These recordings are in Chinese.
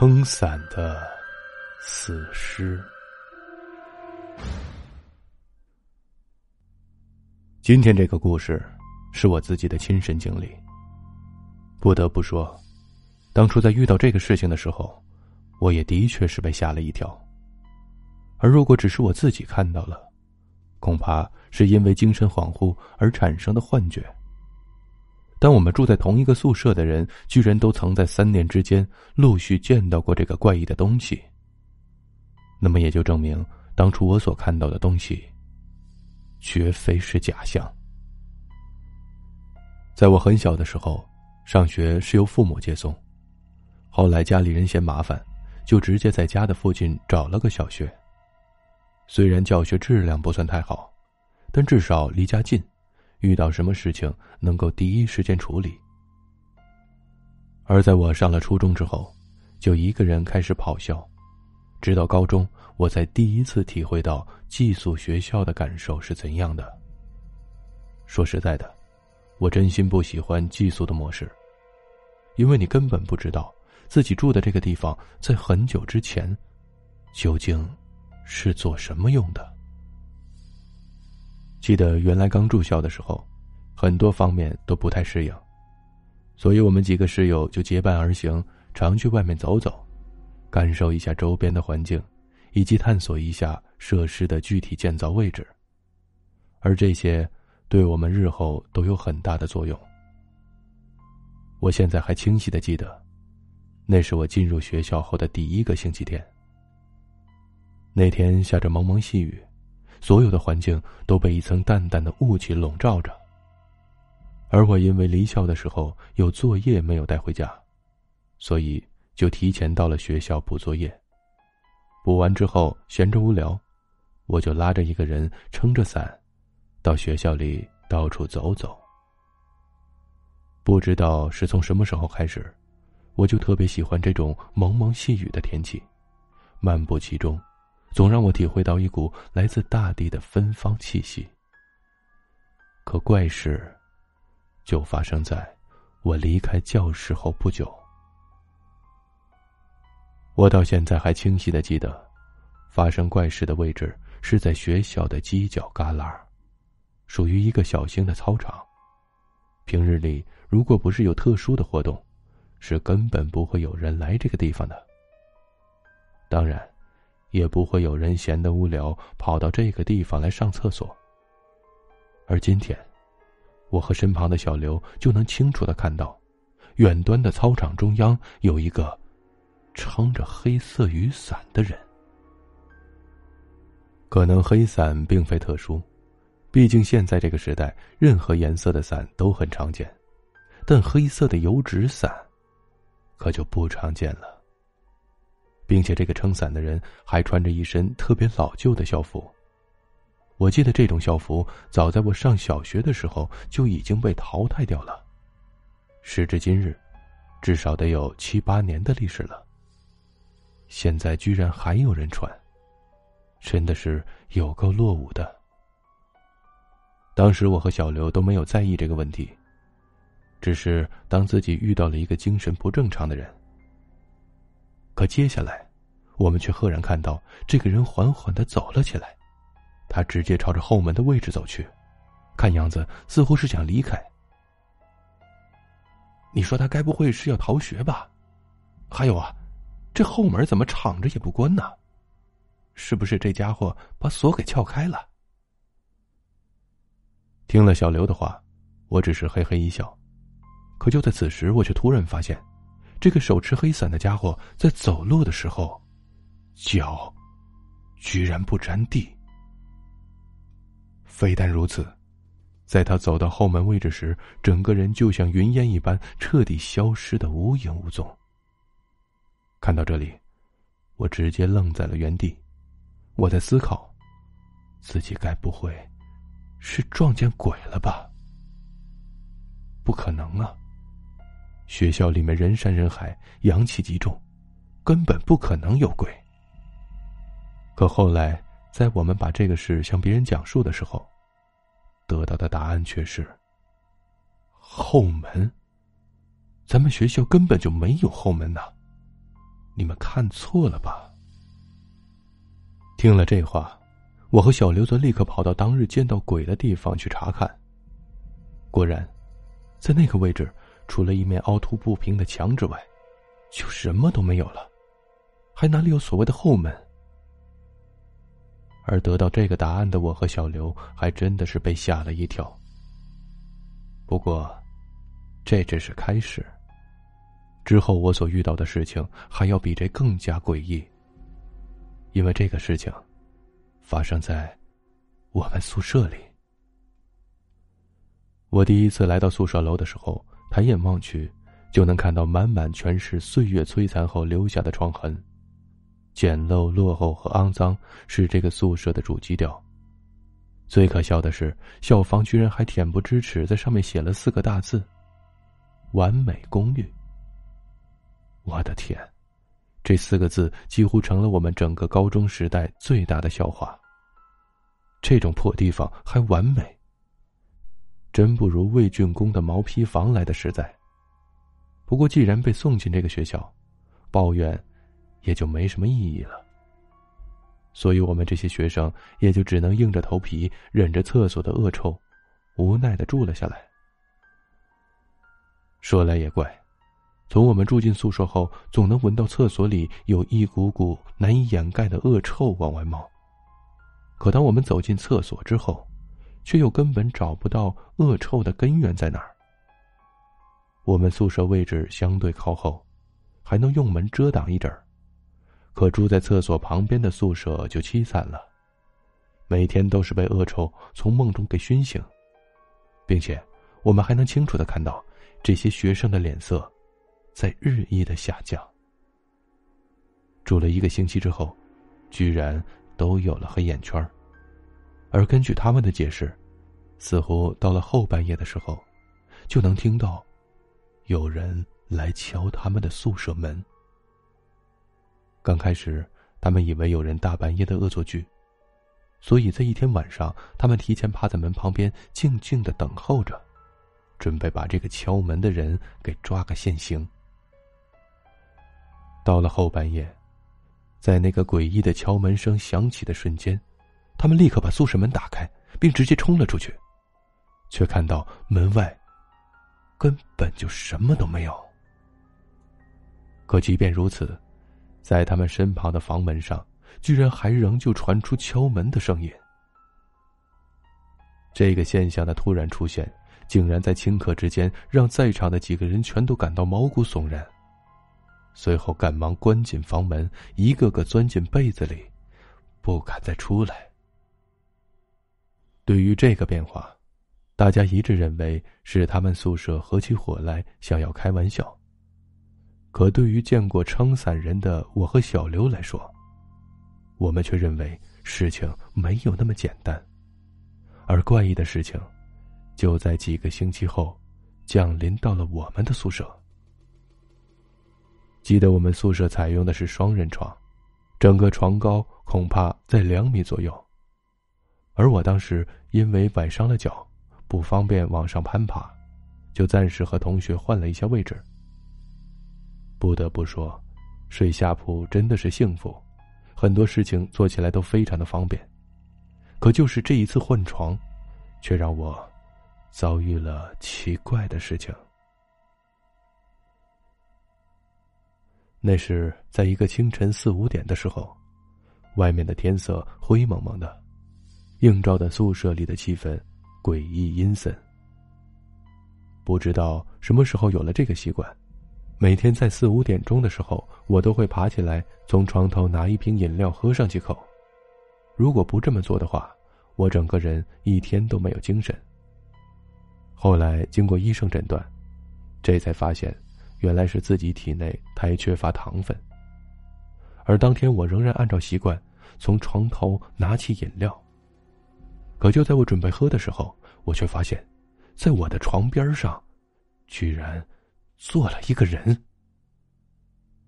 撑伞的死尸。今天这个故事是我自己的亲身经历。不得不说，当初在遇到这个事情的时候，我也的确是被吓了一跳。而如果只是我自己看到了，恐怕是因为精神恍惚而产生的幻觉。但我们住在同一个宿舍的人，居然都曾在三年之间陆续见到过这个怪异的东西。那么也就证明，当初我所看到的东西，绝非是假象。在我很小的时候，上学是由父母接送，后来家里人嫌麻烦，就直接在家的附近找了个小学。虽然教学质量不算太好，但至少离家近。遇到什么事情能够第一时间处理。而在我上了初中之后，就一个人开始跑校，直到高中，我才第一次体会到寄宿学校的感受是怎样的。说实在的，我真心不喜欢寄宿的模式，因为你根本不知道自己住的这个地方在很久之前，究竟是做什么用的。记得原来刚住校的时候，很多方面都不太适应，所以我们几个室友就结伴而行，常去外面走走，感受一下周边的环境，以及探索一下设施的具体建造位置。而这些，对我们日后都有很大的作用。我现在还清晰的记得，那是我进入学校后的第一个星期天。那天下着蒙蒙细雨。所有的环境都被一层淡淡的雾气笼罩着，而我因为离校的时候有作业没有带回家，所以就提前到了学校补作业。补完之后闲着无聊，我就拉着一个人撑着伞，到学校里到处走走。不知道是从什么时候开始，我就特别喜欢这种蒙蒙细雨的天气，漫步其中。总让我体会到一股来自大地的芬芳气息。可怪事，就发生在我离开教室后不久。我到现在还清晰的记得，发生怪事的位置是在学校的犄角旮旯，属于一个小型的操场。平日里，如果不是有特殊的活动，是根本不会有人来这个地方的。当然。也不会有人闲得无聊跑到这个地方来上厕所。而今天，我和身旁的小刘就能清楚的看到，远端的操场中央有一个撑着黑色雨伞的人。可能黑伞并非特殊，毕竟现在这个时代，任何颜色的伞都很常见，但黑色的油纸伞，可就不常见了。并且这个撑伞的人还穿着一身特别老旧的校服。我记得这种校服早在我上小学的时候就已经被淘汰掉了，时至今日，至少得有七八年的历史了。现在居然还有人穿，真的是有够落伍的。当时我和小刘都没有在意这个问题，只是当自己遇到了一个精神不正常的人。可接下来，我们却赫然看到这个人缓缓的走了起来，他直接朝着后门的位置走去，看样子似乎是想离开。你说他该不会是要逃学吧？还有啊，这后门怎么敞着也不关呢？是不是这家伙把锁给撬开了？听了小刘的话，我只是嘿嘿一笑。可就在此时，我却突然发现。这个手持黑伞的家伙在走路的时候，脚居然不沾地。非但如此，在他走到后门位置时，整个人就像云烟一般，彻底消失的无影无踪。看到这里，我直接愣在了原地。我在思考，自己该不会是撞见鬼了吧？不可能啊！学校里面人山人海，阳气极重，根本不可能有鬼。可后来，在我们把这个事向别人讲述的时候，得到的答案却是：后门。咱们学校根本就没有后门呐！你们看错了吧？”听了这话，我和小刘则立刻跑到当日见到鬼的地方去查看。果然，在那个位置，除了一面凹凸不平的墙之外，就什么都没有了，还哪里有所谓的后门？而得到这个答案的我和小刘，还真的是被吓了一跳。不过，这只是开始。之后我所遇到的事情，还要比这更加诡异。因为这个事情，发生在我们宿舍里。我第一次来到宿舍楼的时候，抬眼望去，就能看到满满全是岁月摧残后留下的创痕。简陋、落后和肮脏是这个宿舍的主基调。最可笑的是，校方居然还恬不知耻，在上面写了四个大字：“完美公寓。”我的天！这四个字几乎成了我们整个高中时代最大的笑话。这种破地方还完美，真不如魏竣工的毛坯房来的实在。不过，既然被送进这个学校，抱怨也就没什么意义了。所以我们这些学生也就只能硬着头皮忍着厕所的恶臭，无奈的住了下来。说来也怪。从我们住进宿舍后，总能闻到厕所里有一股股难以掩盖的恶臭往外冒。可当我们走进厕所之后，却又根本找不到恶臭的根源在哪儿。我们宿舍位置相对靠后，还能用门遮挡一阵儿，可住在厕所旁边的宿舍就凄惨了，每天都是被恶臭从梦中给熏醒，并且我们还能清楚的看到这些学生的脸色。在日益的下降。住了一个星期之后，居然都有了黑眼圈儿而根据他们的解释，似乎到了后半夜的时候，就能听到有人来敲他们的宿舍门。刚开始，他们以为有人大半夜的恶作剧，所以在一天晚上，他们提前趴在门旁边，静静的等候着，准备把这个敲门的人给抓个现行。到了后半夜，在那个诡异的敲门声响起的瞬间，他们立刻把宿舍门打开，并直接冲了出去，却看到门外根本就什么都没有。可即便如此，在他们身旁的房门上，居然还仍旧传出敲门的声音。这个现象的突然出现，竟然在顷刻之间让在场的几个人全都感到毛骨悚然。随后赶忙关紧房门，一个个钻进被子里，不敢再出来。对于这个变化，大家一致认为是他们宿舍合起伙来想要开玩笑。可对于见过撑伞人的我和小刘来说，我们却认为事情没有那么简单。而怪异的事情，就在几个星期后，降临到了我们的宿舍。记得我们宿舍采用的是双人床，整个床高恐怕在两米左右。而我当时因为崴伤了脚，不方便往上攀爬，就暂时和同学换了一下位置。不得不说，睡下铺真的是幸福，很多事情做起来都非常的方便。可就是这一次换床，却让我遭遇了奇怪的事情。那是在一个清晨四五点的时候，外面的天色灰蒙蒙的，映照的宿舍里的气氛诡异阴森。不知道什么时候有了这个习惯，每天在四五点钟的时候，我都会爬起来从床头拿一瓶饮料喝上几口。如果不这么做的话，我整个人一天都没有精神。后来经过医生诊断，这才发现。原来是自己体内太缺乏糖分，而当天我仍然按照习惯从床头拿起饮料。可就在我准备喝的时候，我却发现，在我的床边上，居然坐了一个人。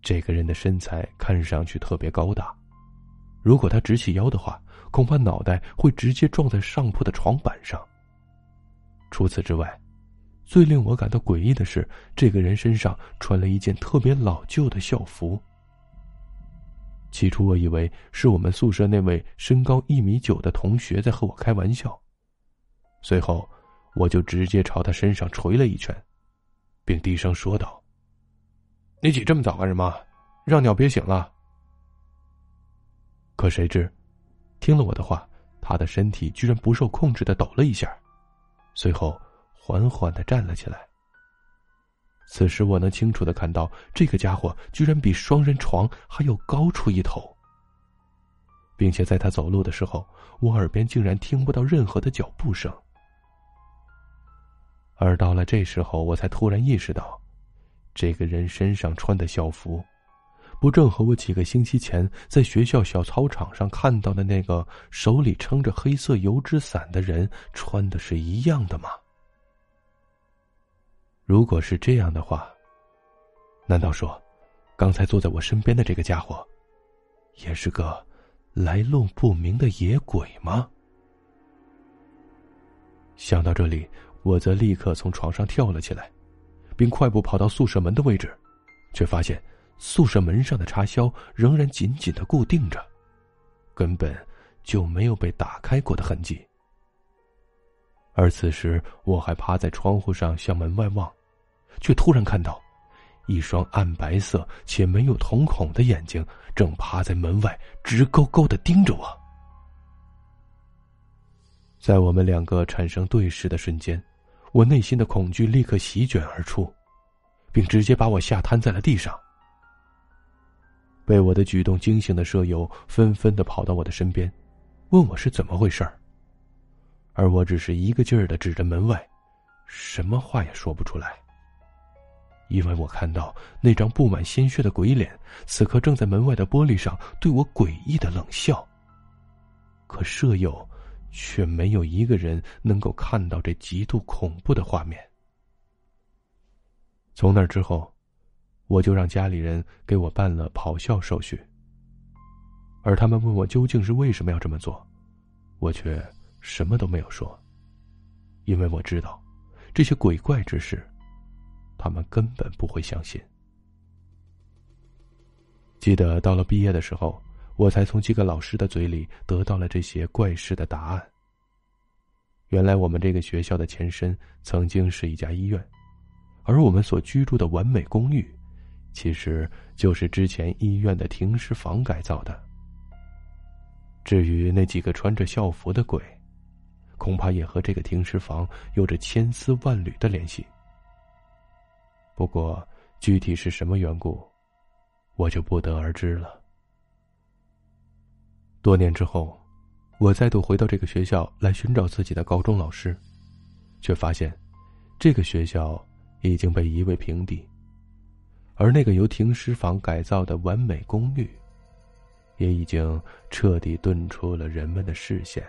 这个人的身材看上去特别高大，如果他直起腰的话，恐怕脑袋会直接撞在上铺的床板上。除此之外，最令我感到诡异的是，这个人身上穿了一件特别老旧的校服，起初我以为是我们宿舍那位身高一米九的同学在和我开玩笑，随后我就直接朝他身上捶了一拳，并低声说道：“你起这么早干什么？让鸟别醒了。”可谁知，听了我的话，他的身体居然不受控制的抖了一下，随后缓缓的站了起来。此时我能清楚的看到，这个家伙居然比双人床还要高出一头，并且在他走路的时候，我耳边竟然听不到任何的脚步声。而到了这时候，我才突然意识到，这个人身上穿的校服，不正和我几个星期前在学校小操场上看到的那个手里撑着黑色油纸伞的人穿的是一样的吗？如果是这样的话，难道说，刚才坐在我身边的这个家伙，也是个来路不明的野鬼吗？想到这里，我则立刻从床上跳了起来，并快步跑到宿舍门的位置，却发现宿舍门上的插销仍然紧紧的固定着，根本就没有被打开过的痕迹。而此时，我还趴在窗户上向门外望。却突然看到，一双暗白色且没有瞳孔的眼睛正趴在门外，直勾勾的盯着我。在我们两个产生对视的瞬间，我内心的恐惧立刻席卷而出，并直接把我吓瘫在了地上。被我的举动惊醒的舍友纷纷的跑到我的身边，问我是怎么回事儿。而我只是一个劲儿的指着门外，什么话也说不出来。因为我看到那张布满鲜血的鬼脸，此刻正在门外的玻璃上对我诡异的冷笑。可舍友却没有一个人能够看到这极度恐怖的画面。从那之后，我就让家里人给我办了跑校手续。而他们问我究竟是为什么要这么做，我却什么都没有说，因为我知道这些鬼怪之事。他们根本不会相信。记得到了毕业的时候，我才从几个老师的嘴里得到了这些怪事的答案。原来我们这个学校的前身曾经是一家医院，而我们所居住的完美公寓，其实就是之前医院的停尸房改造的。至于那几个穿着校服的鬼，恐怕也和这个停尸房有着千丝万缕的联系。不过，具体是什么缘故，我就不得而知了。多年之后，我再度回到这个学校来寻找自己的高中老师，却发现，这个学校已经被夷为平地，而那个由停尸房改造的完美公寓，也已经彻底遁出了人们的视线。